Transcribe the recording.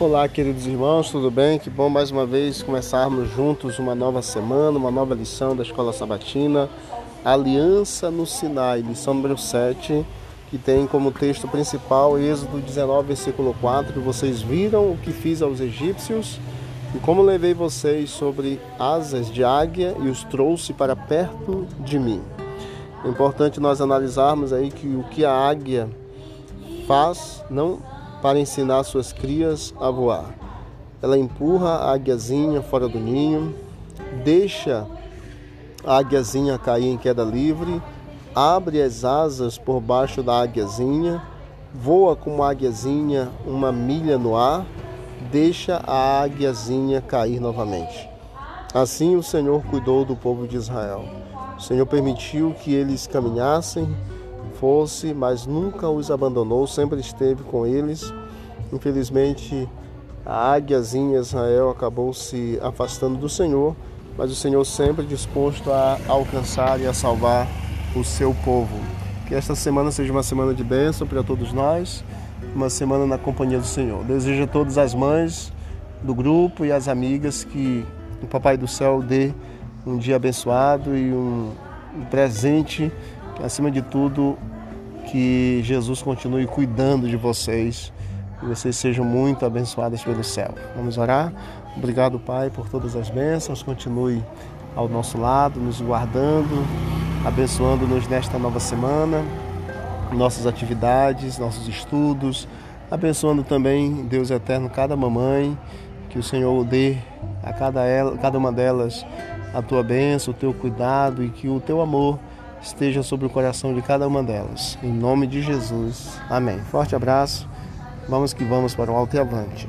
Olá, queridos irmãos, tudo bem? Que bom mais uma vez começarmos juntos uma nova semana, uma nova lição da Escola Sabatina, Aliança no Sinai, lição número 7, que tem como texto principal Êxodo 19, versículo 4. Vocês viram o que fiz aos egípcios e como levei vocês sobre asas de águia e os trouxe para perto de mim. É importante nós analisarmos aí que o que a águia faz não para ensinar suas crias a voar. Ela empurra a águiazinha fora do ninho, deixa a águiazinha cair em queda livre, abre as asas por baixo da águiazinha, voa com a águiazinha uma milha no ar, deixa a águiazinha cair novamente. Assim o Senhor cuidou do povo de Israel. O Senhor permitiu que eles caminhassem fosse, mas nunca os abandonou, sempre esteve com eles. Infelizmente, a águiazinha Israel acabou se afastando do Senhor, mas o Senhor sempre disposto a alcançar e a salvar o seu povo. Que esta semana seja uma semana de bênção para todos nós, uma semana na companhia do Senhor. Desejo a todas as mães do grupo e as amigas que o Papai do Céu dê um dia abençoado e um, presente acima de tudo, que Jesus continue cuidando de vocês e vocês sejam muito abençoadas pelo céu. Vamos orar? Obrigado, Pai, por todas as bênçãos. Continue ao nosso lado, nos guardando, abençoando-nos nesta nova semana, nossas atividades, nossos estudos, abençoando também, Deus eterno, cada mamãe, que o Senhor dê a cada, ela, cada uma delas a tua bênção, o teu cuidado e que o teu amor esteja sobre o coração de cada uma delas. Em nome de Jesus. Amém. Forte abraço. Vamos que vamos para o alto e avante.